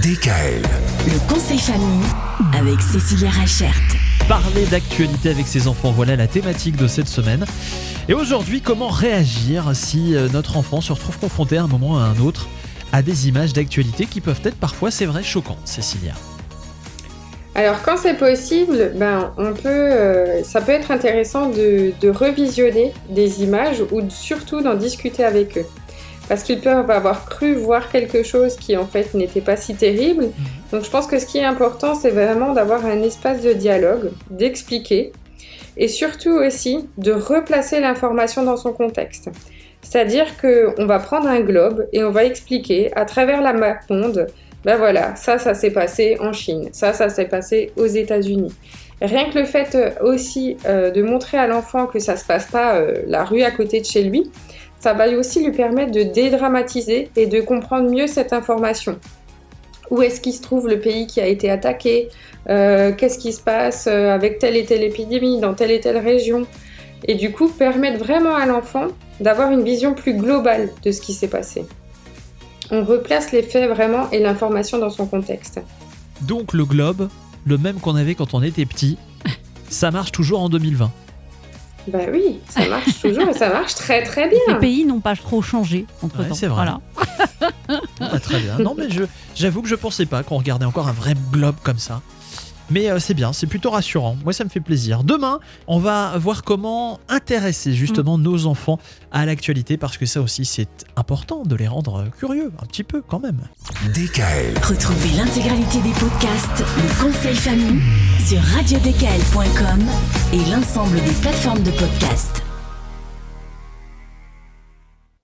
DKL. Le conseil famille avec Cécilia Rachert. Parler d'actualité avec ses enfants, voilà la thématique de cette semaine. Et aujourd'hui, comment réagir si euh, notre enfant se retrouve confronté à un moment ou à un autre à des images d'actualité qui peuvent être parfois, c'est vrai, choquantes, Cécilia? Alors quand c'est possible, ben, on peut, euh, ça peut être intéressant de, de revisionner des images ou surtout d'en discuter avec eux. Parce qu'ils peuvent avoir cru voir quelque chose qui en fait n'était pas si terrible. Donc je pense que ce qui est important, c'est vraiment d'avoir un espace de dialogue, d'expliquer et surtout aussi de replacer l'information dans son contexte. C'est-à-dire qu'on va prendre un globe et on va expliquer à travers la map monde, ben voilà, ça, ça s'est passé en Chine, ça, ça s'est passé aux États-Unis. Rien que le fait euh, aussi euh, de montrer à l'enfant que ça se passe pas euh, la rue à côté de chez lui, ça va aussi lui permettre de dédramatiser et de comprendre mieux cette information. Où est-ce qu'il se trouve le pays qui a été attaqué? Qu'est-ce qui se passe avec telle et telle épidémie dans telle et telle région? Et du coup, permettre vraiment à l'enfant d'avoir une vision plus globale de ce qui s'est passé. On replace les faits vraiment et l'information dans son contexte. Donc le globe, le même qu'on avait quand on était petit, ça marche toujours en 2020. Bah oui, ça marche toujours et ça marche très très bien. Les pays n'ont pas trop changé entre temps. Ouais, c'est vrai. Voilà. Ah, très bien. Non, mais je, j'avoue que je pensais pas qu'on regardait encore un vrai globe comme ça. Mais euh, c'est bien, c'est plutôt rassurant. Moi, ça me fait plaisir. Demain, on va voir comment intéresser justement nos enfants à l'actualité parce que ça aussi, c'est important de les rendre euh, curieux, un petit peu quand même. DKL. Retrouvez l'intégralité des podcasts Le conseil famille sur radiodkl.com et l'ensemble des plateformes de podcasts.